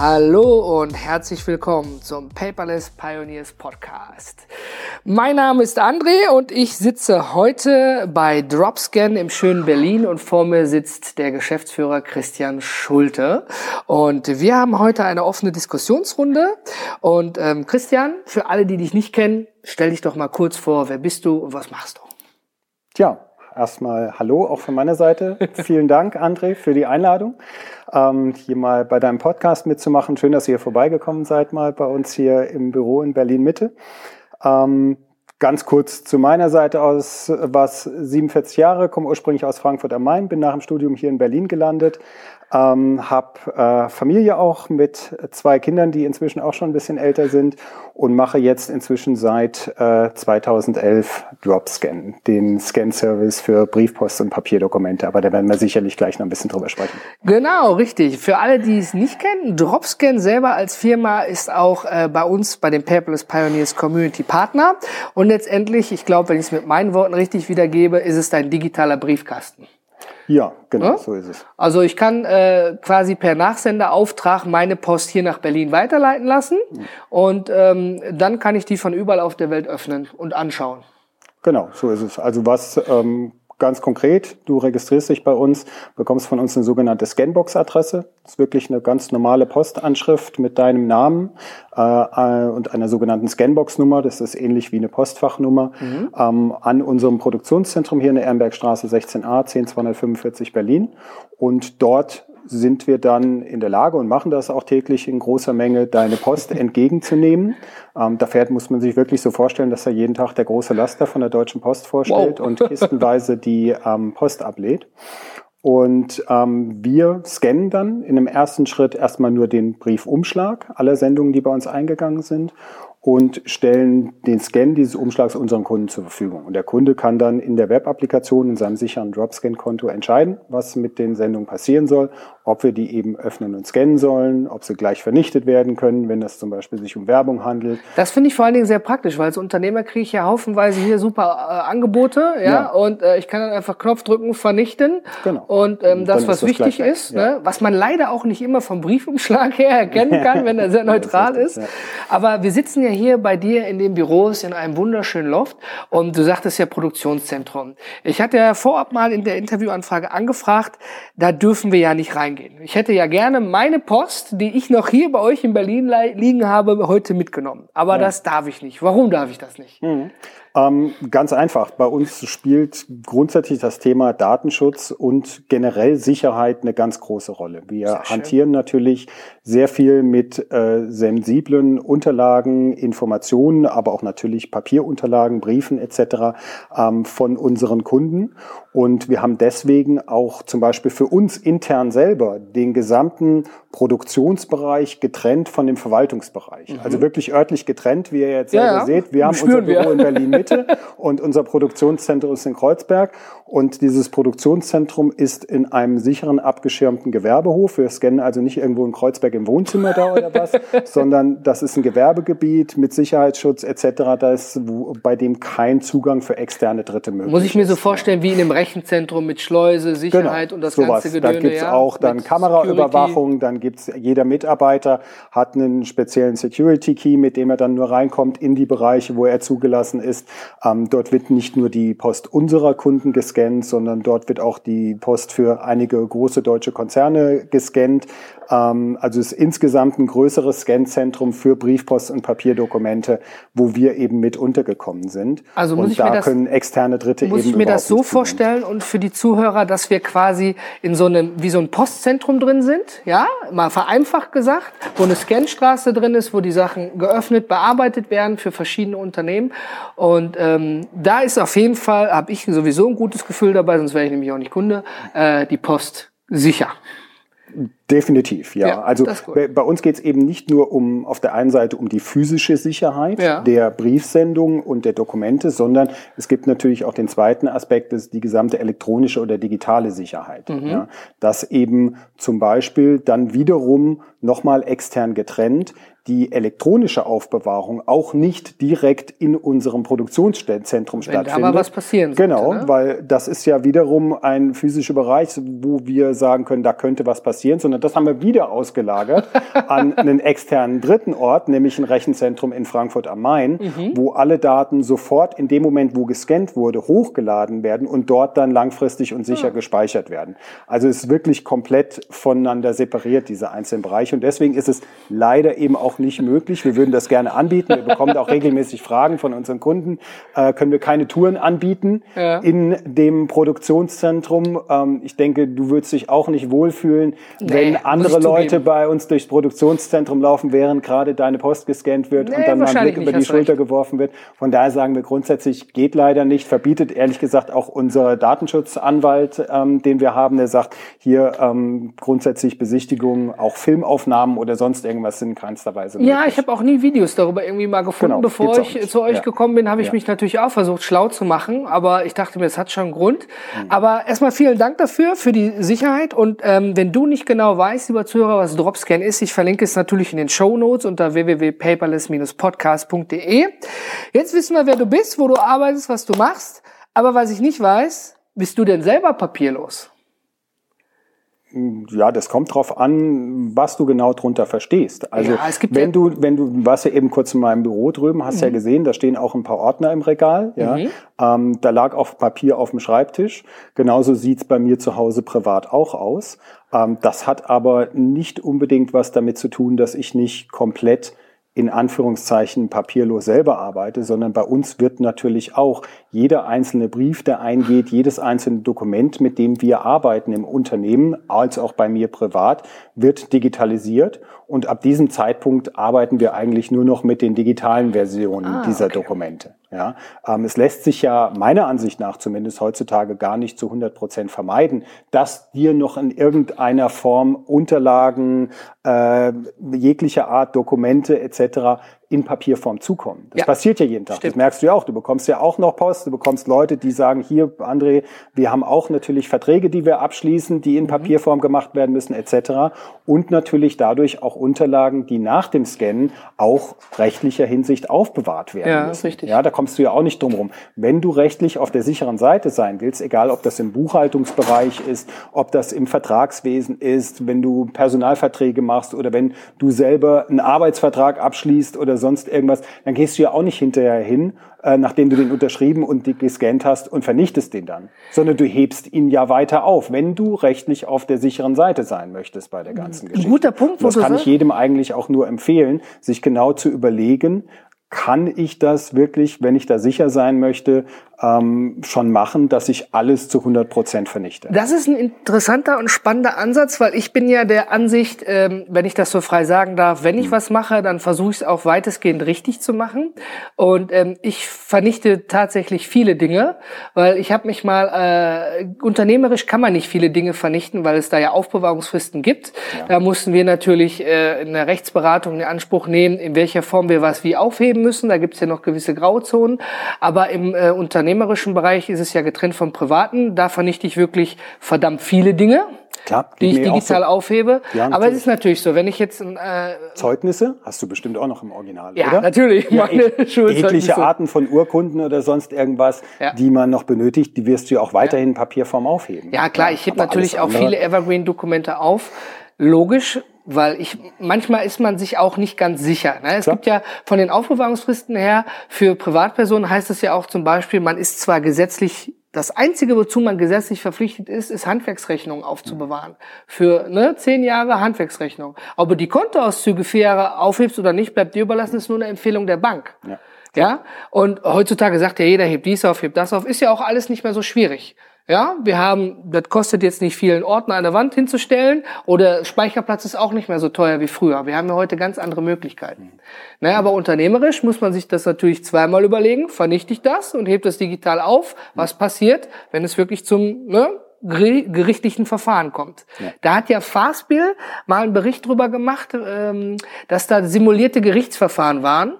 Hallo und herzlich willkommen zum Paperless Pioneers Podcast. Mein Name ist André und ich sitze heute bei Dropscan im schönen Berlin und vor mir sitzt der Geschäftsführer Christian Schulte. Und wir haben heute eine offene Diskussionsrunde. Und ähm, Christian, für alle, die dich nicht kennen, stell dich doch mal kurz vor, wer bist du und was machst du? Tja, erstmal Hallo auch von meiner Seite. Vielen Dank, André, für die Einladung ähm, hier mal bei deinem Podcast mitzumachen. Schön, dass ihr hier vorbeigekommen seid, mal bei uns hier im Büro in Berlin Mitte. Ähm, Ganz kurz zu meiner Seite aus, was 47 Jahre, komme ursprünglich aus Frankfurt am Main, bin nach dem Studium hier in Berlin gelandet, ähm, habe äh, Familie auch mit zwei Kindern, die inzwischen auch schon ein bisschen älter sind und mache jetzt inzwischen seit äh, 2011 Dropscan, den Scan-Service für Briefpost und Papierdokumente. Aber da werden wir sicherlich gleich noch ein bisschen drüber sprechen. Genau, richtig. Für alle, die es nicht kennen, Dropscan selber als Firma ist auch äh, bei uns bei dem Paperless Pioneers Community Partner. Und letztendlich, ich glaube, wenn ich es mit meinen Worten richtig wiedergebe, ist es dein digitaler Briefkasten. Ja, genau, ja? so ist es. Also ich kann äh, quasi per Nachsenderauftrag meine Post hier nach Berlin weiterleiten lassen mhm. und ähm, dann kann ich die von überall auf der Welt öffnen und anschauen. Genau, so ist es. Also was ähm, Ganz konkret, du registrierst dich bei uns, bekommst von uns eine sogenannte Scanbox-Adresse. Das ist wirklich eine ganz normale Postanschrift mit deinem Namen äh, äh, und einer sogenannten Scanbox-Nummer. Das ist ähnlich wie eine Postfachnummer mhm. ähm, an unserem Produktionszentrum hier in der Ehrenbergstraße 16a 10245 Berlin. Und dort sind wir dann in der Lage und machen das auch täglich in großer Menge, deine Post entgegenzunehmen. Ähm, da fährt, muss man sich wirklich so vorstellen, dass er jeden Tag der große Laster von der Deutschen Post vorstellt wow. und kistenweise die ähm, Post ablädt. Und ähm, wir scannen dann in einem ersten Schritt erstmal nur den Briefumschlag aller Sendungen, die bei uns eingegangen sind und stellen den Scan dieses Umschlags unseren Kunden zur Verfügung. Und der Kunde kann dann in der Web-Applikation in seinem sicheren Dropscan-Konto entscheiden, was mit den Sendungen passieren soll, ob wir die eben öffnen und scannen sollen, ob sie gleich vernichtet werden können, wenn es zum Beispiel sich um Werbung handelt. Das finde ich vor allen Dingen sehr praktisch, weil als Unternehmer kriege ich ja haufenweise hier super äh, Angebote, ja, ja. und äh, ich kann dann einfach Knopf drücken, vernichten. Genau. Und ähm, das, was das wichtig ist, ja. ne, was man leider auch nicht immer vom Briefumschlag her erkennen kann, wenn er sehr neutral ist. ist. Aber wir sitzen ja ja hier bei dir in den Büros in einem wunderschönen Loft und du sagtest ja Produktionszentrum. Ich hatte ja vorab mal in der Interviewanfrage angefragt, da dürfen wir ja nicht reingehen. Ich hätte ja gerne meine Post, die ich noch hier bei euch in Berlin liegen habe, heute mitgenommen. Aber ja. das darf ich nicht. Warum darf ich das nicht? Mhm. Ähm, ganz einfach. Bei uns spielt grundsätzlich das Thema Datenschutz und generell Sicherheit eine ganz große Rolle. Wir hantieren natürlich sehr viel mit äh, sensiblen Unterlagen, Informationen, aber auch natürlich Papierunterlagen, Briefen etc. Ähm, von unseren Kunden. Und wir haben deswegen auch zum Beispiel für uns intern selber den gesamten Produktionsbereich getrennt von dem Verwaltungsbereich. Mhm. Also wirklich örtlich getrennt, wie ihr jetzt selber ja, seht. Wir haben unser Büro wir. in Berlin Mitte und unser Produktionszentrum ist in Kreuzberg. Und dieses Produktionszentrum ist in einem sicheren, abgeschirmten Gewerbehof. Wir scannen also nicht irgendwo in Kreuzberg im Wohnzimmer da oder was, sondern das ist ein Gewerbegebiet mit Sicherheitsschutz etc., da ist, bei dem kein Zugang für externe Dritte möglich ist. Muss ich mir so vorstellen, wie in einem Rechenzentrum mit Schleuse, Sicherheit genau, und das sowas. ganze Gedöne. Da gibt's ja, auch dann Kameraüberwachung, Security. dann gibt's jeder Mitarbeiter hat einen speziellen Security-Key, mit dem er dann nur reinkommt in die Bereiche, wo er zugelassen ist. Ähm, dort wird nicht nur die Post unserer Kunden gescannt, gescannt, sondern dort wird auch die Post für einige große deutsche Konzerne gescannt. Ähm, also es ist insgesamt ein größeres Scanzentrum für Briefpost und Papierdokumente, wo wir eben mit untergekommen sind. Also muss und ich da mir das, können externe Dritte muss eben ich mir das so vorstellen und für die Zuhörer, dass wir quasi in so einem wie so ein Postzentrum drin sind, ja, mal vereinfacht gesagt, wo eine Scanstraße drin ist, wo die Sachen geöffnet, bearbeitet werden für verschiedene Unternehmen und ähm, da ist auf jeden Fall, habe ich sowieso ein gutes Gefühl dabei, sonst wäre ich nämlich auch nicht Kunde, äh, die Post sicher. Definitiv, ja. ja also bei, bei, uns geht es eben nicht nur um auf der einen Seite um die physische Sicherheit ja. der Briefsendung und der Dokumente, sondern es gibt natürlich auch den zweiten Aspekt, das ist die gesamte elektronische oder digitale Sicherheit. Mhm. Ja, dass eben zum Beispiel dann wiederum nochmal extern getrennt die elektronische Aufbewahrung auch nicht direkt in unserem Produktionszentrum Wenn stattfindet. Aber was passieren sollte, Genau, ne? weil das ist ja wiederum ein physischer Bereich, wo wir sagen können, da könnte was passieren, sondern das haben wir wieder ausgelagert an einen externen dritten Ort, nämlich ein Rechenzentrum in Frankfurt am Main, mhm. wo alle Daten sofort in dem Moment, wo gescannt wurde, hochgeladen werden und dort dann langfristig und sicher. Ah. gespeichert werden. Also es ist wirklich komplett voneinander separiert, diese einzelnen Bereiche. Und deswegen ist es leider eben auch nicht möglich. Wir würden das gerne anbieten. Wir bekommen auch regelmäßig Fragen von unseren Kunden. Äh, können wir keine Touren anbieten ja. in dem Produktionszentrum? Ähm, ich denke, du würdest dich auch nicht wohlfühlen, nee, wenn andere Leute bei uns durchs Produktionszentrum laufen, während gerade deine Post gescannt wird nee, und dann mal ein Blick über die Schulter recht. geworfen wird. Von daher sagen wir grundsätzlich, geht leider nicht, verbietet ehrlich gesagt auch unser Datenschutzanwalt, ähm, den wir haben, der sagt, hier ähm, grundsätzlich Besichtigungen, auch Filmaufnahmen oder sonst irgendwas sind in keinster Weise Weise. Ja, ich habe auch nie Videos darüber irgendwie mal gefunden. Genau, Bevor ich zu euch ja. gekommen bin, habe ich ja. mich natürlich auch versucht, schlau zu machen. Aber ich dachte mir, es hat schon einen Grund. Mhm. Aber erstmal vielen Dank dafür, für die Sicherheit. Und ähm, wenn du nicht genau weißt, lieber Zuhörer, was Dropscan ist, ich verlinke es natürlich in den Show Notes unter www.paperless-podcast.de. Jetzt wissen wir, wer du bist, wo du arbeitest, was du machst. Aber was ich nicht weiß, bist du denn selber papierlos? Ja, das kommt drauf an, was du genau drunter verstehst. Also ja, wenn ja du, wenn du, warst ja eben kurz in meinem Büro drüben, hast mhm. ja gesehen, da stehen auch ein paar Ordner im Regal. Ja, mhm. ähm, da lag auch Papier auf dem Schreibtisch. Genauso sieht's bei mir zu Hause privat auch aus. Ähm, das hat aber nicht unbedingt was damit zu tun, dass ich nicht komplett in Anführungszeichen papierlos selber arbeite, sondern bei uns wird natürlich auch jeder einzelne Brief, der eingeht, jedes einzelne Dokument, mit dem wir arbeiten im Unternehmen, als auch bei mir privat, wird digitalisiert. Und ab diesem Zeitpunkt arbeiten wir eigentlich nur noch mit den digitalen Versionen ah, dieser okay. Dokumente. Ja, ähm, es lässt sich ja meiner Ansicht nach zumindest heutzutage gar nicht zu 100 Prozent vermeiden, dass dir noch in irgendeiner Form Unterlagen, äh, jeglicher Art Dokumente etc in Papierform zukommen. Das ja. passiert ja jeden Tag. Stimmt. Das merkst du ja auch. Du bekommst ja auch noch Post, du bekommst Leute, die sagen, hier, André, wir haben auch natürlich Verträge, die wir abschließen, die in mhm. Papierform gemacht werden müssen, etc. Und natürlich dadurch auch Unterlagen, die nach dem Scannen auch rechtlicher Hinsicht aufbewahrt werden ja, müssen. Richtig. Ja, da kommst du ja auch nicht drum rum. Wenn du rechtlich auf der sicheren Seite sein willst, egal ob das im Buchhaltungsbereich ist, ob das im Vertragswesen ist, wenn du Personalverträge machst oder wenn du selber einen Arbeitsvertrag abschließt oder sonst irgendwas, dann gehst du ja auch nicht hinterher hin, äh, nachdem du den unterschrieben und gescannt hast und vernichtest den dann, sondern du hebst ihn ja weiter auf, wenn du rechtlich auf der sicheren Seite sein möchtest bei der ganzen Geschichte. Guter Punkt. Das kann ich jedem eigentlich auch nur empfehlen, sich genau zu überlegen, kann ich das wirklich, wenn ich da sicher sein möchte, ähm, schon machen, dass ich alles zu 100 Prozent vernichte. Das ist ein interessanter und spannender Ansatz, weil ich bin ja der Ansicht, ähm, wenn ich das so frei sagen darf, wenn ich hm. was mache, dann versuche ich es auch weitestgehend richtig zu machen. Und ähm, ich vernichte tatsächlich viele Dinge, weil ich habe mich mal, äh, unternehmerisch kann man nicht viele Dinge vernichten, weil es da ja Aufbewahrungsfristen gibt. Ja. Da mussten wir natürlich äh, in der Rechtsberatung in Anspruch nehmen, in welcher Form wir was wie aufheben müssen. Da gibt es ja noch gewisse Grauzonen. Aber im äh, Unternehmen unternehmerischen Bereich ist es ja getrennt vom privaten. Da vernichte ich wirklich verdammt viele Dinge. Klar, die ich digital so. aufhebe. Ja, Aber es ist natürlich so, wenn ich jetzt äh, Zeugnisse hast du bestimmt auch noch im Original, ja, oder? Natürlich. Ja, meine jegliche Arten von Urkunden oder sonst irgendwas, ja. die man noch benötigt, die wirst du ja auch weiterhin in Papierform aufheben. Ja, klar, ich hebe natürlich auch viele Evergreen-Dokumente auf. Logisch, weil ich manchmal ist man sich auch nicht ganz sicher. Ne? Es Klar. gibt ja von den Aufbewahrungsfristen her für Privatpersonen heißt es ja auch zum Beispiel, man ist zwar gesetzlich das Einzige, wozu man gesetzlich verpflichtet ist, ist Handwerksrechnungen aufzubewahren. Für ne, zehn Jahre Handwerksrechnung. Ob du die Kontoauszüge vier Jahre aufhebst oder nicht, bleibt dir überlassen, ist nur eine Empfehlung der Bank. Ja. ja? Und heutzutage sagt ja jeder, hebt dies auf, hebt das auf. Ist ja auch alles nicht mehr so schwierig. Ja, wir haben, das kostet jetzt nicht viel, einen Ordner an der Wand hinzustellen oder Speicherplatz ist auch nicht mehr so teuer wie früher. Wir haben ja heute ganz andere Möglichkeiten. Naja, aber unternehmerisch muss man sich das natürlich zweimal überlegen. Vernichte ich das und hebe das digital auf? Was passiert, wenn es wirklich zum, ne, gerichtlichen Verfahren kommt. Ja. Da hat ja Fastbill mal einen Bericht drüber gemacht, ähm, dass da simulierte Gerichtsverfahren waren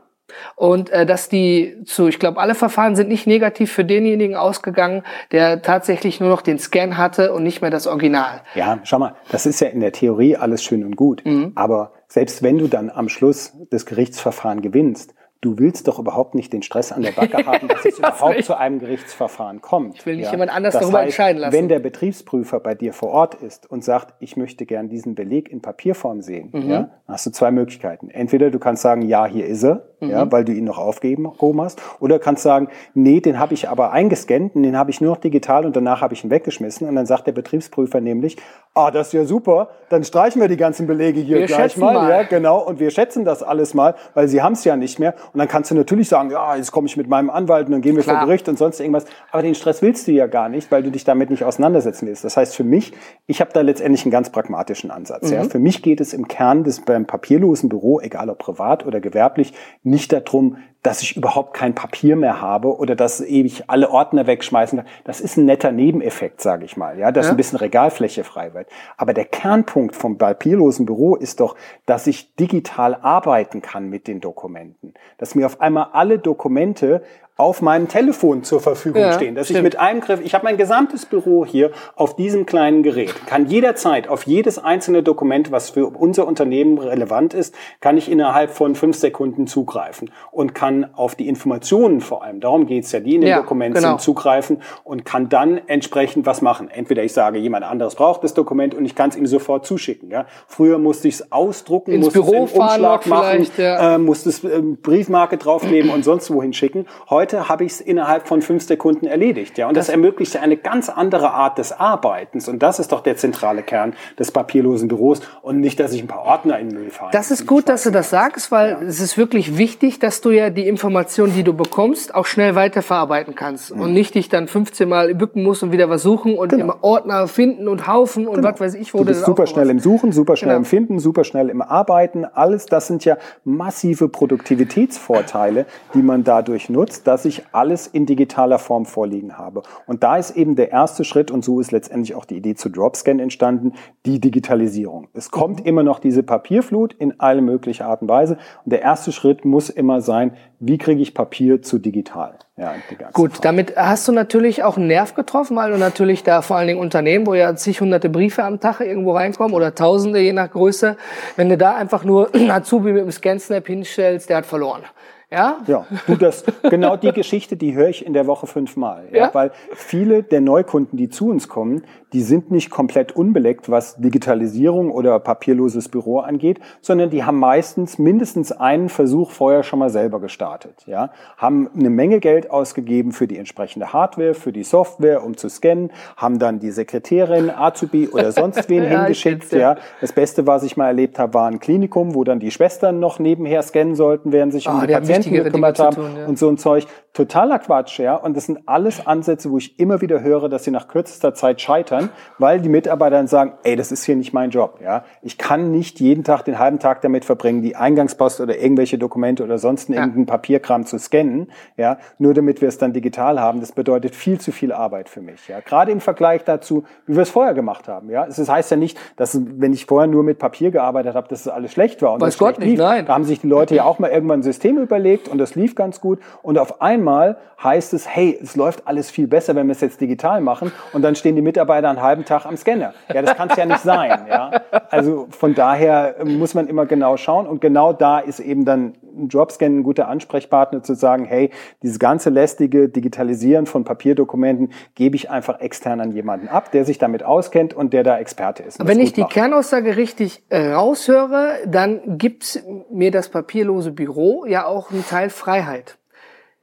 und äh, dass die zu, ich glaube, alle Verfahren sind nicht negativ für denjenigen ausgegangen, der tatsächlich nur noch den Scan hatte und nicht mehr das Original. Ja, schau mal, das ist ja in der Theorie alles schön und gut. Mhm. Aber selbst wenn du dann am Schluss das Gerichtsverfahren gewinnst, Du willst doch überhaupt nicht den Stress an der Backe haben, dass es überhaupt zu einem Gerichtsverfahren kommt. Ich will nicht ja. jemand anders das darüber heißt, entscheiden lassen. Wenn der Betriebsprüfer bei dir vor Ort ist und sagt, ich möchte gern diesen Beleg in Papierform sehen, mhm. ja, hast du zwei Möglichkeiten. Entweder du kannst sagen, ja, hier ist er, mhm. ja, weil du ihn noch aufgeben hast, oder kannst sagen, nee, den habe ich aber eingescannt und den habe ich nur noch digital und danach habe ich ihn weggeschmissen. Und dann sagt der Betriebsprüfer nämlich, ah, das ist ja super, dann streichen wir die ganzen Belege hier wir gleich mal. mal. Ja, genau, und wir schätzen das alles mal, weil sie haben es ja nicht mehr. Und dann kannst du natürlich sagen, ja, jetzt komme ich mit meinem Anwalt und dann gehen wir Klar. vor Gericht und sonst irgendwas. Aber den Stress willst du ja gar nicht, weil du dich damit nicht auseinandersetzen willst. Das heißt für mich, ich habe da letztendlich einen ganz pragmatischen Ansatz. Mhm. Ja. Für mich geht es im Kern des beim papierlosen Büro, egal ob privat oder gewerblich, nicht darum, dass ich überhaupt kein Papier mehr habe oder dass ewig alle Ordner wegschmeißen kann. Das ist ein netter Nebeneffekt, sage ich mal, ja, dass ja. ein bisschen Regalfläche frei wird. Aber der Kernpunkt vom papierlosen Büro ist doch, dass ich digital arbeiten kann mit den Dokumenten. Dass mir auf einmal alle Dokumente auf meinem Telefon zur Verfügung ja, stehen, dass stimmt. ich mit einem Griff, ich habe mein gesamtes Büro hier auf diesem kleinen Gerät, kann jederzeit auf jedes einzelne Dokument, was für unser Unternehmen relevant ist, kann ich innerhalb von fünf Sekunden zugreifen und kann auf die Informationen vor allem, darum geht's ja, die in dem ja, Dokument genau. sind, zugreifen und kann dann entsprechend was machen. Entweder ich sage, jemand anderes braucht das Dokument und ich kann es ihm sofort zuschicken. Ja? Früher musste ich es ausdrucken, Ins musste Büro es im Umschlag machen, ja. äh, musste es äh, Briefmarke draufkleben und sonst wohin schicken. Heute heute habe ich es innerhalb von fünf Sekunden erledigt. Ja, und das, das ermöglicht eine ganz andere Art des Arbeitens. Und das ist doch der zentrale Kern des papierlosen Büros und nicht, dass ich ein paar Ordner in den Müll fahre. Das ist gut, dass du das sagst, weil ja. es ist wirklich wichtig, dass du ja die Informationen, die du bekommst, auch schnell weiterverarbeiten kannst mhm. und nicht dich dann 15 Mal bücken musst und wieder was suchen und genau. immer Ordner finden und Haufen und genau. was weiß ich, wo du bist super schnell im Suchen, super schnell genau. im Finden, super schnell im Arbeiten. Alles, das sind ja massive Produktivitätsvorteile, die man dadurch nutzt, dass ich alles in digitaler Form vorliegen habe. Und da ist eben der erste Schritt, und so ist letztendlich auch die Idee zu Dropscan entstanden, die Digitalisierung. Es kommt immer noch diese Papierflut in alle mögliche Art und Weise. Und der erste Schritt muss immer sein, wie kriege ich Papier zu digital? Ja, Gut, Form. damit hast du natürlich auch einen Nerv getroffen, weil du natürlich da vor allen Dingen Unternehmen, wo ja zig hunderte Briefe am Tag irgendwo reinkommen oder tausende je nach Größe, wenn du da einfach nur Azubi mit dem Scan-Snap hinstellst, der hat verloren. Ja? Ja, du, das, genau die Geschichte, die höre ich in der Woche fünfmal. Ja? ja? Weil viele der Neukunden, die zu uns kommen, die sind nicht komplett unbeleckt, was Digitalisierung oder papierloses Büro angeht, sondern die haben meistens mindestens einen Versuch vorher schon mal selber gestartet. Ja? Haben eine Menge Geld ausgegeben für die entsprechende Hardware, für die Software, um zu scannen, haben dann die Sekretärin, Azubi oder sonst wen ja, hingeschickt. Ja. Das Beste, was ich mal erlebt habe, war ein Klinikum, wo dann die Schwestern noch nebenher scannen sollten, während sich oh, um die, die Patienten gekümmert haben tun, ja. und so ein Zeug. Totaler Quatsch, ja. Und das sind alles Ansätze, wo ich immer wieder höre, dass sie nach kürzester Zeit scheitern weil die Mitarbeiter dann sagen, ey, das ist hier nicht mein Job. Ja? Ich kann nicht jeden Tag den halben Tag damit verbringen, die Eingangspost oder irgendwelche Dokumente oder sonst ja. irgendeinen Papierkram zu scannen, ja, nur damit wir es dann digital haben. Das bedeutet viel zu viel Arbeit für mich. Ja? Gerade im Vergleich dazu, wie wir es vorher gemacht haben. Ja? Das heißt ja nicht, dass wenn ich vorher nur mit Papier gearbeitet habe, dass es alles schlecht war. Und Weiß Gott nicht, lief. nein. Da haben sich die Leute ja auch mal irgendwann ein System überlegt und das lief ganz gut. Und auf einmal heißt es, hey, es läuft alles viel besser, wenn wir es jetzt digital machen. Und dann stehen die Mitarbeiter einen halben Tag am Scanner. Ja, das kann es ja nicht sein. Ja? Also von daher muss man immer genau schauen und genau da ist eben dann ein Dropscan ein guter Ansprechpartner zu sagen, hey, dieses ganze lästige Digitalisieren von Papierdokumenten gebe ich einfach extern an jemanden ab, der sich damit auskennt und der da Experte ist. Wenn ich die macht. Kernaussage richtig äh, raushöre, dann gibt mir das papierlose Büro ja auch einen Teil Freiheit.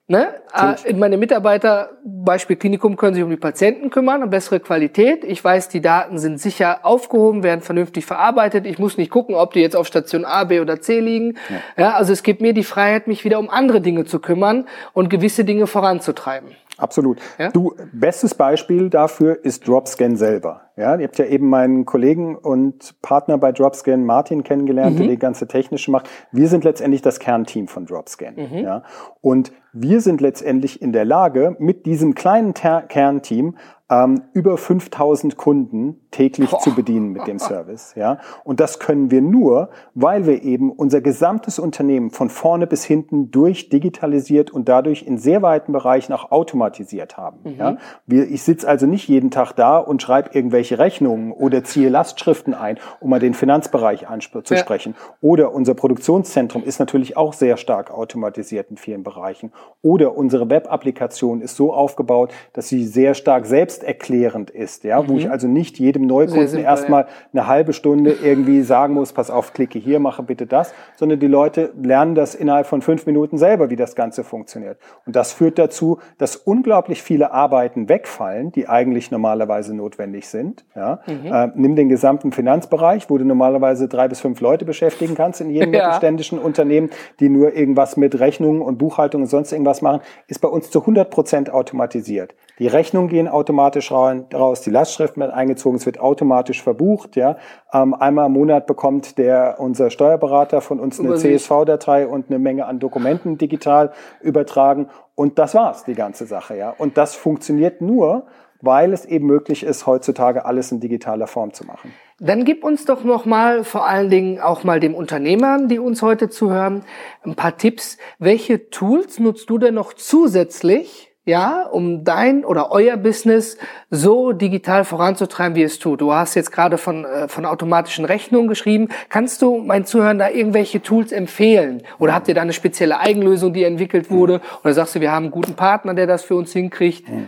Ne? Äh, meine Mitarbeiter, Beispiel Klinikum, können sich um die Patienten kümmern, eine bessere Qualität. Ich weiß, die Daten sind sicher aufgehoben, werden vernünftig verarbeitet. Ich muss nicht gucken, ob die jetzt auf Station A, B oder C liegen. Ja. ja also es gibt mir die Freiheit, mich wieder um andere Dinge zu kümmern und gewisse Dinge voranzutreiben. Absolut. Ja? Du, bestes Beispiel dafür ist Dropscan selber. Ja, ihr habt ja eben meinen Kollegen und Partner bei Dropscan, Martin, kennengelernt, mhm. der die ganze technische macht. Wir sind letztendlich das Kernteam von Dropscan. Mhm. Ja, und wir sind letztendlich in der Lage, mit diesem kleinen Ter Kernteam ähm, über 5000 Kunden täglich Boah. zu bedienen mit dem Service. Ja? Und das können wir nur, weil wir eben unser gesamtes Unternehmen von vorne bis hinten durch digitalisiert und dadurch in sehr weiten Bereichen auch automatisiert haben. Mhm. Ja? Wir, ich sitze also nicht jeden Tag da und schreibe irgendwelche Rechnungen oder ziehe Lastschriften ein, um mal den Finanzbereich anzusprechen. Ja. Oder unser Produktionszentrum ist natürlich auch sehr stark automatisiert in vielen Bereichen. Oder unsere Web-Applikation ist so aufgebaut, dass sie sehr stark selbsterklärend ist, ja, mhm. wo ich also nicht jedem Neukunden erstmal eine halbe Stunde irgendwie sagen muss, pass auf, klicke hier, mache bitte das, sondern die Leute lernen das innerhalb von fünf Minuten selber, wie das Ganze funktioniert. Und das führt dazu, dass unglaublich viele Arbeiten wegfallen, die eigentlich normalerweise notwendig sind. Ja. Mhm. Äh, nimm den gesamten Finanzbereich, wo du normalerweise drei bis fünf Leute beschäftigen kannst in jedem ja. mittelständischen Unternehmen, die nur irgendwas mit Rechnungen und Buchhaltung und sonst irgendwas machen, ist bei uns zu 100 Prozent automatisiert. Die Rechnungen gehen automatisch raus, die Lastschrift wird eingezogen, es wird automatisch verbucht. Ja. Ähm, einmal im Monat bekommt der, unser Steuerberater von uns eine CSV-Datei und eine Menge an Dokumenten digital übertragen. Und das war's, die ganze Sache. Ja. Und das funktioniert nur, weil es eben möglich ist, heutzutage alles in digitaler Form zu machen. Dann gib uns doch noch mal, vor allen Dingen auch mal dem Unternehmern, die uns heute zuhören, ein paar Tipps. Welche Tools nutzt du denn noch zusätzlich, ja, um dein oder euer Business so digital voranzutreiben, wie es tut. Du hast jetzt gerade von, äh, von automatischen Rechnungen geschrieben. Kannst du meinen Zuhörern da irgendwelche Tools empfehlen? Oder habt ihr da eine spezielle Eigenlösung, die entwickelt wurde? Oder sagst du, wir haben einen guten Partner, der das für uns hinkriegt? Mhm.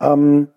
Ähm,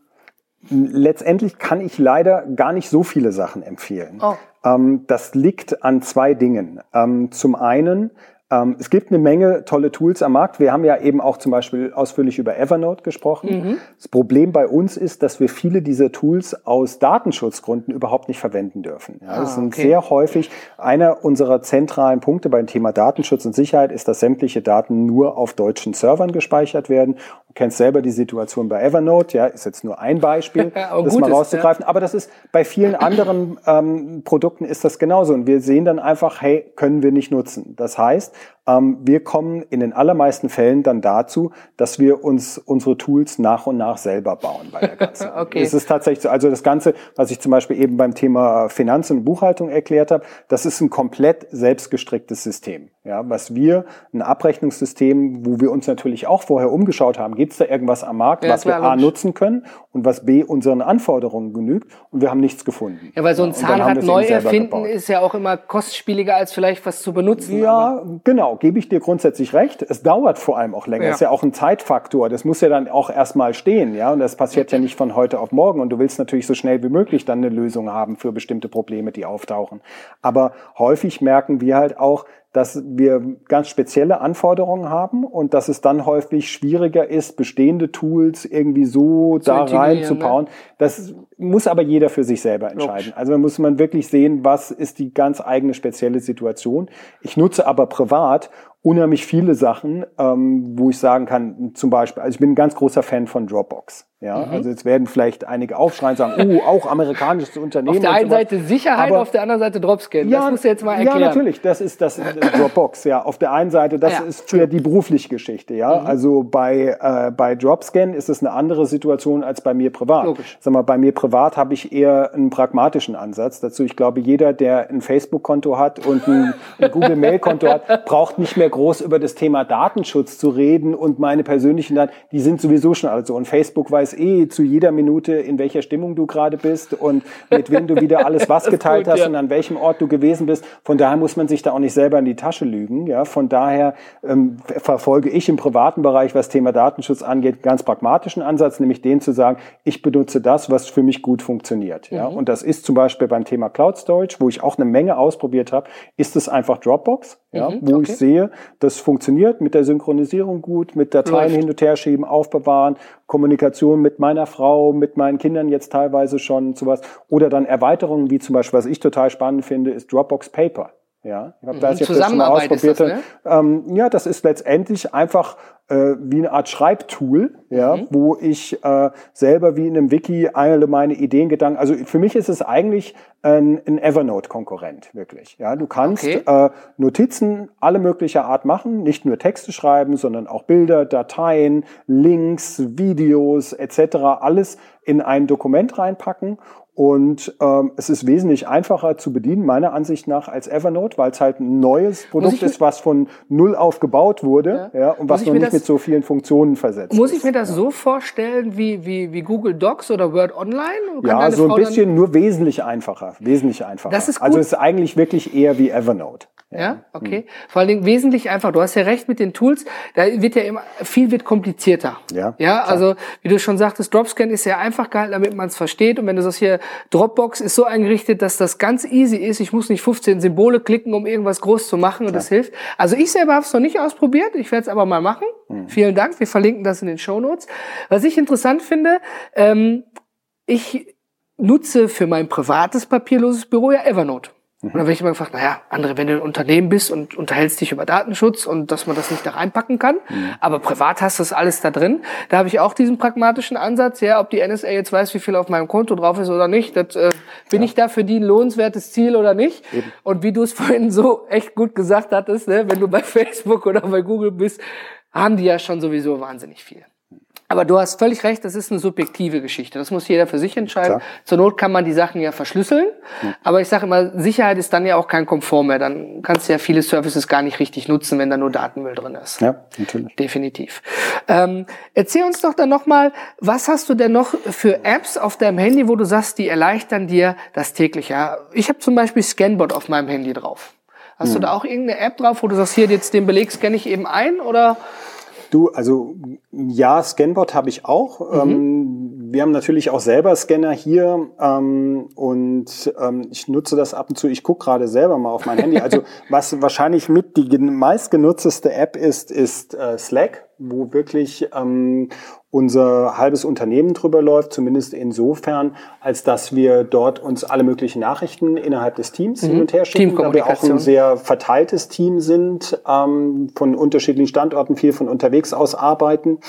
letztendlich kann ich leider gar nicht so viele Sachen empfehlen. Oh. Ähm, das liegt an zwei Dingen. Ähm, zum einen ähm, es gibt eine Menge tolle Tools am Markt. Wir haben ja eben auch zum Beispiel ausführlich über Evernote gesprochen. Mhm. Das Problem bei uns ist, dass wir viele dieser Tools aus Datenschutzgründen überhaupt nicht verwenden dürfen. Ja, das ah, sind okay. sehr häufig einer unserer zentralen Punkte beim Thema Datenschutz und Sicherheit ist, dass sämtliche Daten nur auf deutschen Servern gespeichert werden. Kennst selber die Situation bei Evernote, ja, ist jetzt nur ein Beispiel, das mal rauszugreifen. Ja. Aber das ist bei vielen anderen ähm, Produkten ist das genauso. Und wir sehen dann einfach, hey, können wir nicht nutzen. Das heißt, wir kommen in den allermeisten Fällen dann dazu, dass wir uns unsere Tools nach und nach selber bauen bei der ganzen. okay. Es ist tatsächlich so, also das Ganze, was ich zum Beispiel eben beim Thema Finanz und Buchhaltung erklärt habe, das ist ein komplett selbstgestricktes System. Ja, was wir, ein Abrechnungssystem, wo wir uns natürlich auch vorher umgeschaut haben, gibt es da irgendwas am Markt, ja, was wir A nutzen können und was B unseren Anforderungen genügt und wir haben nichts gefunden. Ja, weil so ein Zahnrad neu erfinden ist ja auch immer kostspieliger als vielleicht was zu benutzen. Ja, genau, gebe ich dir grundsätzlich recht. Es dauert vor allem auch länger. Ja. ist ja auch ein Zeitfaktor. Das muss ja dann auch erstmal stehen, ja. Und das passiert ja nicht von heute auf morgen. Und du willst natürlich so schnell wie möglich dann eine Lösung haben für bestimmte Probleme, die auftauchen. Aber häufig merken wir halt auch, dass wir ganz spezielle Anforderungen haben und dass es dann häufig schwieriger ist, bestehende Tools irgendwie so Zu da reinzubauen. Ne? Das muss aber jeder für sich selber entscheiden. Also da muss man wirklich sehen, was ist die ganz eigene spezielle Situation. Ich nutze aber privat unheimlich viele Sachen, ähm, wo ich sagen kann, zum Beispiel, also ich bin ein ganz großer Fan von Dropbox. Ja, mhm. also jetzt werden vielleicht einige aufschreien und sagen, oh, auch amerikanisches Unternehmen. Auf der einen Seite Sicherheit, aber, auf der anderen Seite Dropscan. Ja, das musst du jetzt mal erklären. Ja, natürlich. Das ist das Dropbox. Ja, auf der einen Seite, das ja. ist für die berufliche Geschichte. Ja, mhm. also bei äh, bei Dropscan ist es eine andere Situation als bei mir privat. Logisch. Sag mal, bei mir privat habe ich eher einen pragmatischen Ansatz dazu. Ich glaube, jeder, der ein Facebook-Konto hat und ein, ein Google-Mail-Konto hat, braucht nicht mehr groß über das Thema Datenschutz zu reden und meine persönlichen Daten. Die sind sowieso schon alle so. Und Facebook weiß weiß eh zu jeder Minute, in welcher Stimmung du gerade bist und mit wem du wieder alles was geteilt gut, hast ja. und an welchem Ort du gewesen bist. Von daher muss man sich da auch nicht selber in die Tasche lügen. Ja, von daher ähm, verfolge ich im privaten Bereich, was Thema Datenschutz angeht, ganz pragmatischen Ansatz, nämlich den zu sagen, ich benutze das, was für mich gut funktioniert. Ja, mhm. und das ist zum Beispiel beim Thema Cloud Storage, wo ich auch eine Menge ausprobiert habe, ist es einfach Dropbox, ja, mhm, wo okay. ich sehe, das funktioniert mit der Synchronisierung gut, mit Dateien Läuft. hin und her schieben, aufbewahren, Kommunikation mit meiner Frau, mit meinen Kindern jetzt teilweise schon sowas. Oder dann Erweiterungen, wie zum Beispiel, was ich total spannend finde, ist Dropbox Paper. Ja, ich habe mhm. da jetzt das schon mal ausprobiert. Das, ne? ähm, ja, das ist letztendlich einfach äh, wie eine Art Schreibtool, ja, mhm. wo ich äh, selber wie in einem Wiki alle meine Ideen, Gedanken, also für mich ist es eigentlich ein, ein Evernote-Konkurrent, wirklich. Ja, du kannst okay. äh, Notizen alle möglicher Art machen, nicht nur Texte schreiben, sondern auch Bilder, Dateien, Links, Videos etc. alles in ein Dokument reinpacken und ähm, es ist wesentlich einfacher zu bedienen, meiner Ansicht nach, als Evernote, weil es halt ein neues Produkt ist, was von null auf gebaut wurde ja. ja und was noch nicht mit so vielen Funktionen versetzt Muss ich mir das ja. so vorstellen wie, wie, wie Google Docs oder Word Online? Kann ja, so ein bisschen, nur wesentlich einfacher. Wesentlich einfacher. Das ist also gut. Also es ist eigentlich wirklich eher wie Evernote. Ja, okay. Hm. Vor allen Dingen wesentlich einfach. Du hast ja recht mit den Tools. Da wird ja immer viel wird komplizierter. Ja. Ja, also wie du schon sagtest, Dropscan ist ja einfach gehalten, damit man es versteht. Und wenn du das hier Dropbox ist so eingerichtet, dass das ganz easy ist. Ich muss nicht 15 Symbole klicken, um irgendwas groß zu machen und ja. das hilft. Also ich selber habe es noch nicht ausprobiert. Ich werde es aber mal machen. Mhm. Vielen Dank. Wir verlinken das in den Show Notes. Was ich interessant finde, ähm, ich nutze für mein privates papierloses Büro ja Evernote. Und dann werde ich immer gefragt, naja, andere, wenn du ein Unternehmen bist und unterhältst dich über Datenschutz und dass man das nicht da reinpacken kann, mhm. aber privat hast du das alles da drin. Da habe ich auch diesen pragmatischen Ansatz, ja, ob die NSA jetzt weiß, wie viel auf meinem Konto drauf ist oder nicht, das, äh, bin ja. ich da für die ein lohnenswertes Ziel oder nicht? Eben. Und wie du es vorhin so echt gut gesagt hattest, ne, wenn du bei Facebook oder bei Google bist, haben die ja schon sowieso wahnsinnig viel. Aber du hast völlig recht, das ist eine subjektive Geschichte. Das muss jeder für sich entscheiden. Klar. Zur Not kann man die Sachen ja verschlüsseln. Ja. Aber ich sage immer, Sicherheit ist dann ja auch kein Komfort mehr. Dann kannst du ja viele Services gar nicht richtig nutzen, wenn da nur Datenmüll drin ist. Ja, natürlich. Definitiv. Ähm, erzähl uns doch dann nochmal, was hast du denn noch für Apps auf deinem Handy, wo du sagst, die erleichtern dir das tägliche? Ich habe zum Beispiel Scanbot auf meinem Handy drauf. Hast hm. du da auch irgendeine App drauf, wo du sagst, hier jetzt den Beleg scanne ich eben ein oder Du, also ja, Scanbot habe ich auch. Mhm. Ähm, wir haben natürlich auch selber Scanner hier ähm, und ähm, ich nutze das ab und zu. Ich gucke gerade selber mal auf mein Handy. Also was wahrscheinlich mit die meistgenutzteste App ist, ist äh, Slack, wo wirklich ähm, unser halbes Unternehmen drüber läuft, zumindest insofern, als dass wir dort uns alle möglichen Nachrichten innerhalb des Teams mhm. hin und her schicken, da wir auch ein sehr verteiltes Team sind, ähm, von unterschiedlichen Standorten viel von unterwegs aus arbeiten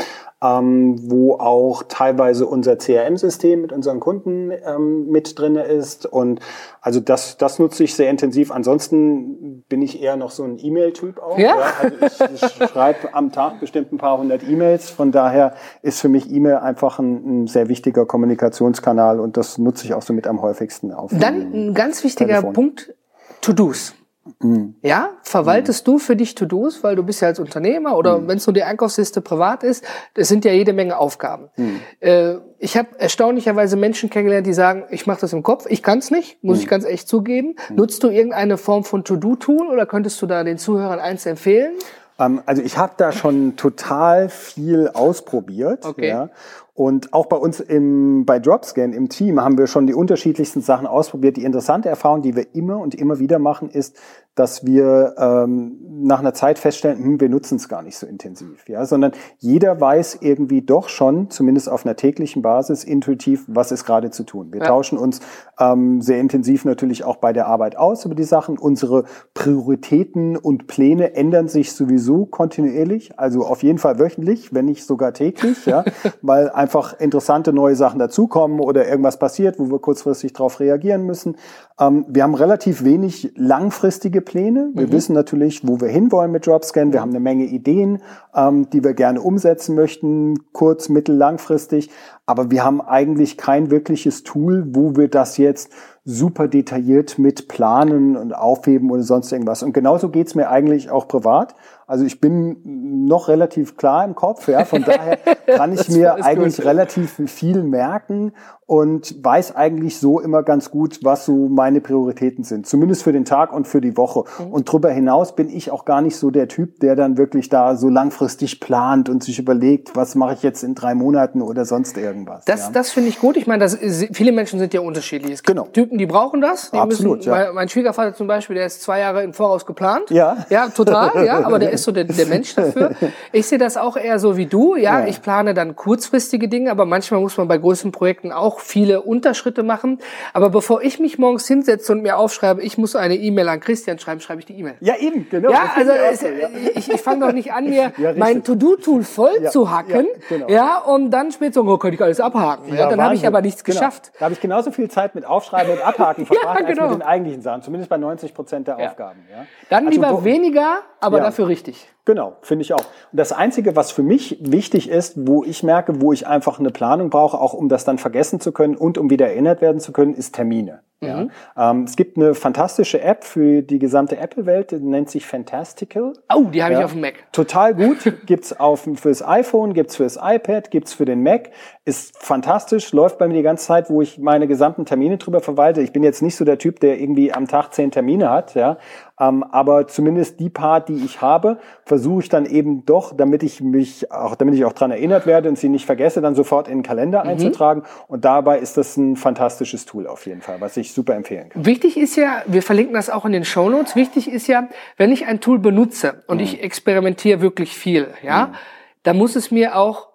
ähm, wo auch teilweise unser CRM-System mit unseren Kunden ähm, mit drinne ist. Und also das, das nutze ich sehr intensiv. Ansonsten bin ich eher noch so ein E-Mail-Typ auch. Ja. ja. Also ich, ich schreibe am Tag bestimmt ein paar hundert E-Mails. Von daher ist für mich E-Mail einfach ein, ein, sehr wichtiger Kommunikationskanal und das nutze ich auch so mit am häufigsten auf. Dann ein ganz wichtiger Telefon. Punkt, To-Dos. Mhm. Ja, verwaltest mhm. du für dich To-Dos, weil du bist ja als Unternehmer oder mhm. wenn es nur die Einkaufsliste privat ist, das sind ja jede Menge Aufgaben. Mhm. Äh, ich habe erstaunlicherweise Menschen kennengelernt, die sagen, ich mache das im Kopf, ich kann es nicht, muss ich mhm. ganz echt zugeben. Mhm. Nutzt du irgendeine Form von To-Do-Tool oder könntest du da den Zuhörern eins empfehlen? Ähm, also ich habe da schon total viel ausprobiert. Okay. Ja. Und auch bei uns im, bei Dropscan im Team haben wir schon die unterschiedlichsten Sachen ausprobiert. Die interessante Erfahrung, die wir immer und immer wieder machen, ist, dass wir ähm, nach einer Zeit feststellen, hm, wir nutzen es gar nicht so intensiv, ja, sondern jeder weiß irgendwie doch schon, zumindest auf einer täglichen Basis, intuitiv, was ist gerade zu tun. Wir ja. tauschen uns ähm, sehr intensiv natürlich auch bei der Arbeit aus über die Sachen. Unsere Prioritäten und Pläne ändern sich sowieso kontinuierlich, also auf jeden Fall wöchentlich, wenn nicht sogar täglich, ja, weil einfach interessante neue Sachen dazukommen oder irgendwas passiert, wo wir kurzfristig darauf reagieren müssen. Ähm, wir haben relativ wenig langfristige Pläne. Wir mhm. wissen natürlich, wo wir hinwollen mit Dropscan. Wir haben eine Menge Ideen, ähm, die wir gerne umsetzen möchten, kurz-, mittel-, langfristig. Aber wir haben eigentlich kein wirkliches Tool, wo wir das jetzt super detailliert mit planen und aufheben oder sonst irgendwas. Und genauso geht's mir eigentlich auch privat. Also ich bin noch relativ klar im Kopf, ja. Von daher kann ich mir eigentlich gut. relativ viel merken und weiß eigentlich so immer ganz gut, was so meine Prioritäten sind. Zumindest für den Tag und für die Woche. Mhm. Und darüber hinaus bin ich auch gar nicht so der Typ, der dann wirklich da so langfristig plant und sich überlegt, was mache ich jetzt in drei Monaten oder sonst irgendwas. Das, ja. das finde ich gut. Ich meine, viele Menschen sind ja unterschiedlich. Es gibt genau. Typen, die brauchen das. Die Absolut, müssen, ja. Mein Schwiegervater zum Beispiel, der ist zwei Jahre im Voraus geplant. Ja. Ja, total, ja. Aber der ist so der, der Mensch dafür. Ich sehe das auch eher so wie du. Ja, ja, ich plane dann kurzfristige Dinge, aber manchmal muss man bei größeren Projekten auch viele Unterschritte machen. Aber bevor ich mich morgens hinsetze und mir aufschreibe, ich muss eine E-Mail an Christian schreiben, schreibe ich die E-Mail. Ja, eben, genau. Ja, also es, so, ja. ich, ich fange doch nicht an, mir ja, mein To-Do-Tool voll ja, zu hacken, ja, genau. ja, um dann später so, oh, könnte ich alles abhaken. Ja, dann habe ich aber nichts genau. geschafft. Da habe ich genauso viel Zeit mit Aufschreiben und Abhaken verbracht, genau. als mit den eigentlichen Sachen, zumindest bei 90 Prozent der Aufgaben. Ja. Dann also, lieber weniger, aber dafür richtig. Genau, finde ich auch. Und das Einzige, was für mich wichtig ist, wo ich merke, wo ich einfach eine Planung brauche, auch um das dann vergessen zu können und um wieder erinnert werden zu können, ist Termine. Mhm. Ja. Ähm, es gibt eine fantastische App für die gesamte Apple-Welt, die nennt sich Fantastical. Oh, die habe ja. ich auf dem Mac. Total gut. gibt's auf fürs iPhone, gibt's fürs iPad, gibt's für den Mac. Ist fantastisch, läuft bei mir die ganze Zeit, wo ich meine gesamten Termine drüber verwalte. Ich bin jetzt nicht so der Typ, der irgendwie am Tag zehn Termine hat, ja. Ähm, aber zumindest die paar, die ich habe, versuche ich dann eben doch, damit ich mich auch, damit ich auch dran erinnert werde und sie nicht vergesse, dann sofort in den Kalender mhm. einzutragen. Und dabei ist das ein fantastisches Tool auf jeden Fall, was ich super empfehlen kann. Wichtig ist ja, wir verlinken das auch in den Show Notes. Wichtig ist ja, wenn ich ein Tool benutze und mhm. ich experimentiere wirklich viel, ja, mhm. da muss es mir auch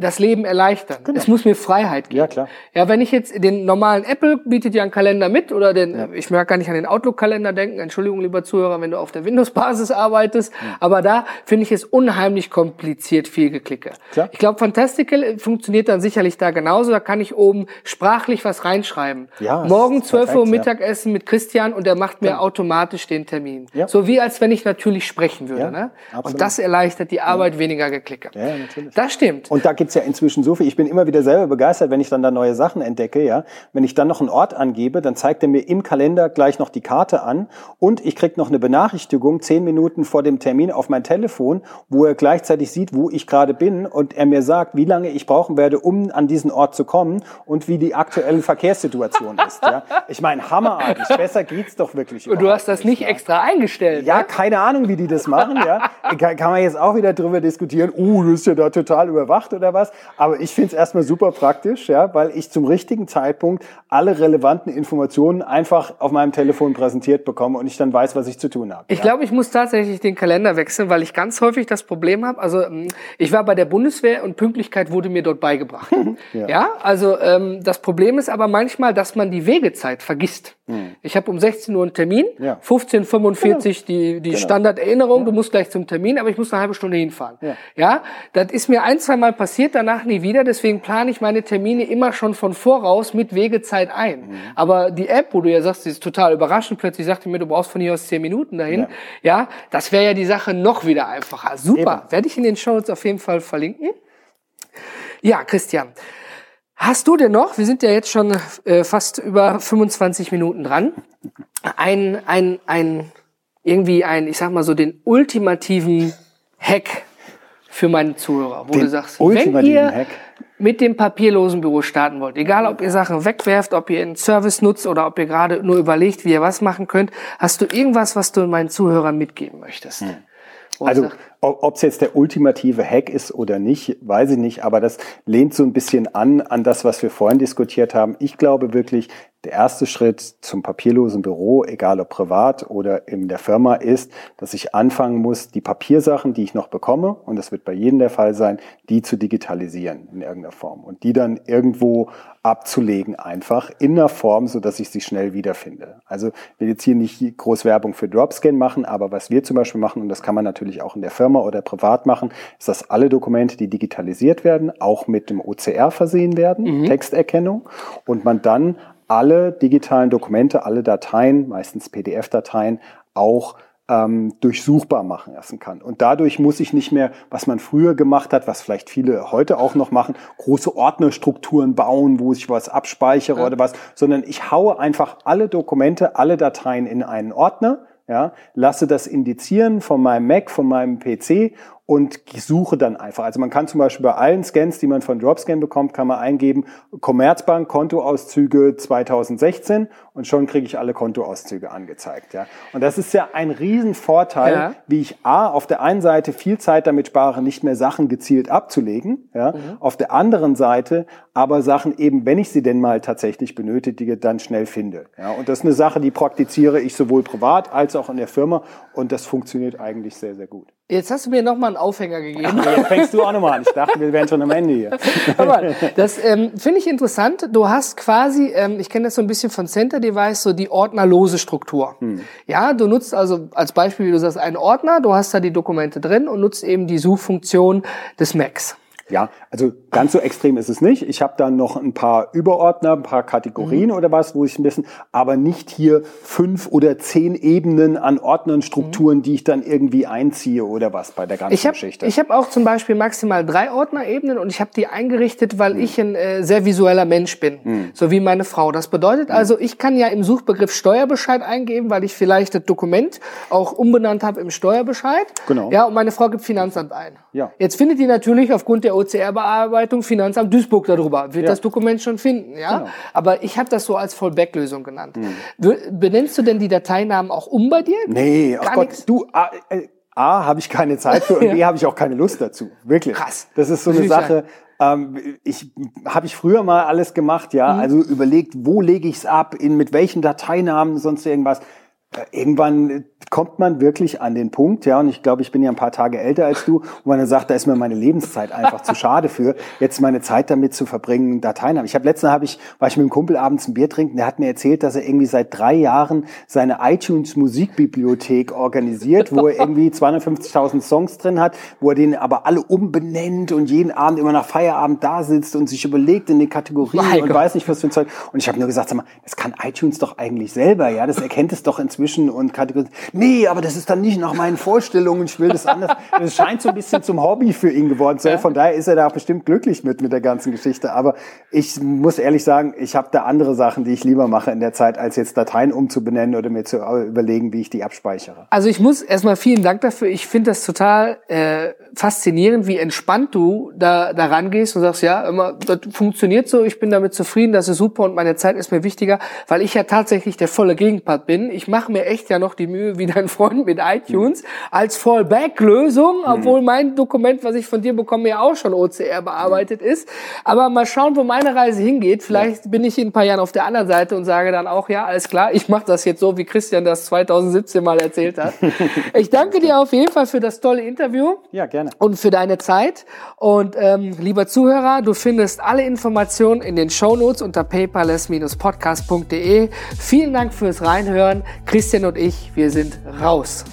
das Leben erleichtern. Genau. Es muss mir Freiheit geben. Ja, klar. Ja, wenn ich jetzt den normalen Apple bietet ja einen Kalender mit oder den, ja. ich mag gar nicht an den Outlook-Kalender denken. Entschuldigung, lieber Zuhörer, wenn du auf der Windows-Basis arbeitest. Ja. Aber da finde ich es unheimlich kompliziert, viel geklicke. Klar. Ich glaube, Fantastical funktioniert dann sicherlich da genauso. Da kann ich oben sprachlich was reinschreiben. Ja, Morgen 12 perfekt, Uhr Mittagessen ja. mit Christian und der macht mir ja. automatisch den Termin. Ja. So wie als wenn ich natürlich sprechen würde. Ne? Und das erleichtert die Arbeit weniger geklicke. Ja, natürlich. Das stimmt. Und da gibt's ja inzwischen so viel. Ich bin immer wieder selber begeistert, wenn ich dann da neue Sachen entdecke. Ja, wenn ich dann noch einen Ort angebe, dann zeigt er mir im Kalender gleich noch die Karte an und ich krieg noch eine Benachrichtigung zehn Minuten vor dem Termin auf mein Telefon, wo er gleichzeitig sieht, wo ich gerade bin und er mir sagt, wie lange ich brauchen werde, um an diesen Ort zu kommen und wie die aktuelle Verkehrssituation ist. Ja, ich meine, hammerartig. Besser geht's doch wirklich. Und du hast das nicht, nicht extra eingestellt. Ja, ne? keine Ahnung, wie die das machen. Ja, kann, kann man jetzt auch wieder drüber diskutieren. Oh, du bist ja da total überwacht oder was? Aber ich finde es erstmal super praktisch, ja, weil ich zum richtigen Zeitpunkt alle relevanten Informationen einfach auf meinem Telefon präsentiert bekomme und ich dann weiß, was ich zu tun habe. Ich ja. glaube, ich muss tatsächlich den Kalender wechseln, weil ich ganz häufig das Problem habe. Also ähm, ich war bei der Bundeswehr und Pünktlichkeit wurde mir dort beigebracht. ja. ja. also ähm, das Problem ist aber manchmal, dass man die Wegezeit vergisst. Mhm. Ich habe um 16 Uhr einen Termin, ja. 15.45 genau. die, die genau. Standarderinnerung, du musst gleich zum Termin, aber ich muss eine halbe Stunde hinfahren. Ja, ja das ist mir ein, zwei Mal passiert, danach nie wieder. Deswegen plane ich meine Termine immer schon von voraus mit Wegezeit ein. Mhm. Aber die App, wo du ja sagst, die ist total überraschend, plötzlich sagte mir, du brauchst von hier aus zehn Minuten dahin. Ja, ja das wäre ja die Sache noch wieder einfacher. Super. Eben. Werde ich in den Show auf jeden Fall verlinken. Ja, Christian. Hast du denn noch, wir sind ja jetzt schon äh, fast über 25 Minuten dran, ein, ein, ein, irgendwie ein, ich sag mal so, den ultimativen Hack für meine Zuhörer, wo Den du sagst, wenn ihr Hack. mit dem papierlosen Büro starten wollt, egal ob ihr Sachen wegwerft, ob ihr einen Service nutzt oder ob ihr gerade nur überlegt, wie ihr was machen könnt, hast du irgendwas, was du meinen Zuhörern mitgeben möchtest? Hm. Also ob es jetzt der ultimative Hack ist oder nicht, weiß ich nicht, aber das lehnt so ein bisschen an an das, was wir vorhin diskutiert haben. Ich glaube wirklich, der erste Schritt zum papierlosen Büro, egal ob privat oder in der Firma, ist, dass ich anfangen muss, die Papiersachen, die ich noch bekomme, und das wird bei jedem der Fall sein, die zu digitalisieren in irgendeiner Form und die dann irgendwo abzulegen einfach in einer Form, so dass ich sie schnell wiederfinde. Also will jetzt hier nicht groß Werbung für Dropscan machen, aber was wir zum Beispiel machen, und das kann man natürlich auch in der Firma oder privat machen, ist, dass alle Dokumente, die digitalisiert werden, auch mit dem OCR versehen werden, mhm. Texterkennung, und man dann alle digitalen Dokumente, alle Dateien, meistens PDF-Dateien, auch ähm, durchsuchbar machen lassen kann. Und dadurch muss ich nicht mehr, was man früher gemacht hat, was vielleicht viele heute auch noch machen, große Ordnerstrukturen bauen, wo ich was abspeichere ja. oder was, sondern ich haue einfach alle Dokumente, alle Dateien in einen Ordner, ja, lasse das indizieren von meinem Mac, von meinem PC und suche dann einfach. Also man kann zum Beispiel bei allen Scans, die man von Dropscan bekommt, kann man eingeben Commerzbank Kontoauszüge 2016 und schon kriege ich alle Kontoauszüge angezeigt. Ja. Und das ist ja ein Riesenvorteil, ja. wie ich A, auf der einen Seite viel Zeit damit spare, nicht mehr Sachen gezielt abzulegen, ja. Mhm. auf der anderen Seite aber Sachen eben, wenn ich sie denn mal tatsächlich benötige, dann schnell finde. Ja. Und das ist eine Sache, die praktiziere ich sowohl privat als auch in der Firma und das funktioniert eigentlich sehr, sehr gut. Jetzt hast du mir nochmal einen Aufhänger gegeben. Ja, jetzt fängst du auch nochmal an. Ich dachte, wir wären schon am Ende hier. Aber das ähm, finde ich interessant. Du hast quasi, ähm, ich kenne das so ein bisschen von Center Device, so die ordnerlose Struktur. Hm. Ja, du nutzt also als Beispiel, wie du sagst, einen Ordner, du hast da die Dokumente drin und nutzt eben die Suchfunktion des Macs. Ja, also ganz so extrem ist es nicht. Ich habe dann noch ein paar Überordner, ein paar Kategorien mhm. oder was, wo ich ein bisschen, aber nicht hier fünf oder zehn Ebenen an Ordnern, Strukturen, mhm. die ich dann irgendwie einziehe oder was bei der ganzen ich hab, Geschichte. Ich habe auch zum Beispiel maximal drei Ordnerebenen und ich habe die eingerichtet, weil mhm. ich ein äh, sehr visueller Mensch bin, mhm. so wie meine Frau. Das bedeutet mhm. also, ich kann ja im Suchbegriff Steuerbescheid eingeben, weil ich vielleicht das Dokument auch umbenannt habe im Steuerbescheid. Genau. Ja, und meine Frau gibt Finanzamt ein. Ja. Jetzt findet die natürlich aufgrund der OCR-Bearbeitung Finanzamt Duisburg darüber, wird ja. das Dokument schon finden. Ja? Genau. Aber ich habe das so als Fallback-Lösung genannt. Mhm. Benennst du denn die Dateinamen auch um bei dir? Nee, Gar Gott, du, A, äh, A habe ich keine Zeit für und ja. B habe ich auch keine Lust dazu. Wirklich. Krass. Das ist so eine Sache. Ähm, ich habe ich früher mal alles gemacht, ja, mhm. also überlegt, wo lege ich es ab, in mit welchen Dateinamen, sonst irgendwas. Äh, irgendwann kommt man wirklich an den Punkt, ja, und ich glaube, ich bin ja ein paar Tage älter als du, wo man dann sagt, da ist mir meine Lebenszeit einfach zu schade für, jetzt meine Zeit damit zu verbringen, Dateien haben. Ich habe letztens habe ich, war ich mit einem Kumpel abends ein Bier trinken, der hat mir erzählt, dass er irgendwie seit drei Jahren seine iTunes Musikbibliothek organisiert, wo er irgendwie 250.000 Songs drin hat, wo er den aber alle umbenennt und jeden Abend immer nach Feierabend da sitzt und sich überlegt in die Kategorien mein und Gott. weiß nicht was für ein Zeug. Und ich habe nur gesagt, sag mal, das kann iTunes doch eigentlich selber, ja, das erkennt es doch inzwischen und kategorisiert nee, aber das ist dann nicht nach meinen Vorstellungen, ich will das anders. Es scheint so ein bisschen zum Hobby für ihn geworden zu sein. Von daher ist er da bestimmt glücklich mit, mit der ganzen Geschichte. Aber ich muss ehrlich sagen, ich habe da andere Sachen, die ich lieber mache in der Zeit, als jetzt Dateien umzubenennen oder mir zu überlegen, wie ich die abspeichere. Also ich muss erstmal vielen Dank dafür. Ich finde das total äh, faszinierend, wie entspannt du da, da rangehst und sagst, ja, immer, das funktioniert so, ich bin damit zufrieden, das ist super und meine Zeit ist mir wichtiger, weil ich ja tatsächlich der volle Gegenpart bin. Ich mache mir echt ja noch die Mühe, wie dein Freund mit iTunes, als Fallback-Lösung, mhm. obwohl mein Dokument, was ich von dir bekomme, ja auch schon OCR bearbeitet ist. Aber mal schauen, wo meine Reise hingeht. Vielleicht bin ich in ein paar Jahren auf der anderen Seite und sage dann auch, ja, alles klar, ich mache das jetzt so, wie Christian das 2017 mal erzählt hat. ich danke dir auf jeden Fall für das tolle Interview. Ja, gerne. Und für deine Zeit. Und ähm, lieber Zuhörer, du findest alle Informationen in den Shownotes unter paperless-podcast.de. Vielen Dank fürs Reinhören. Christian und ich, wir sind raus.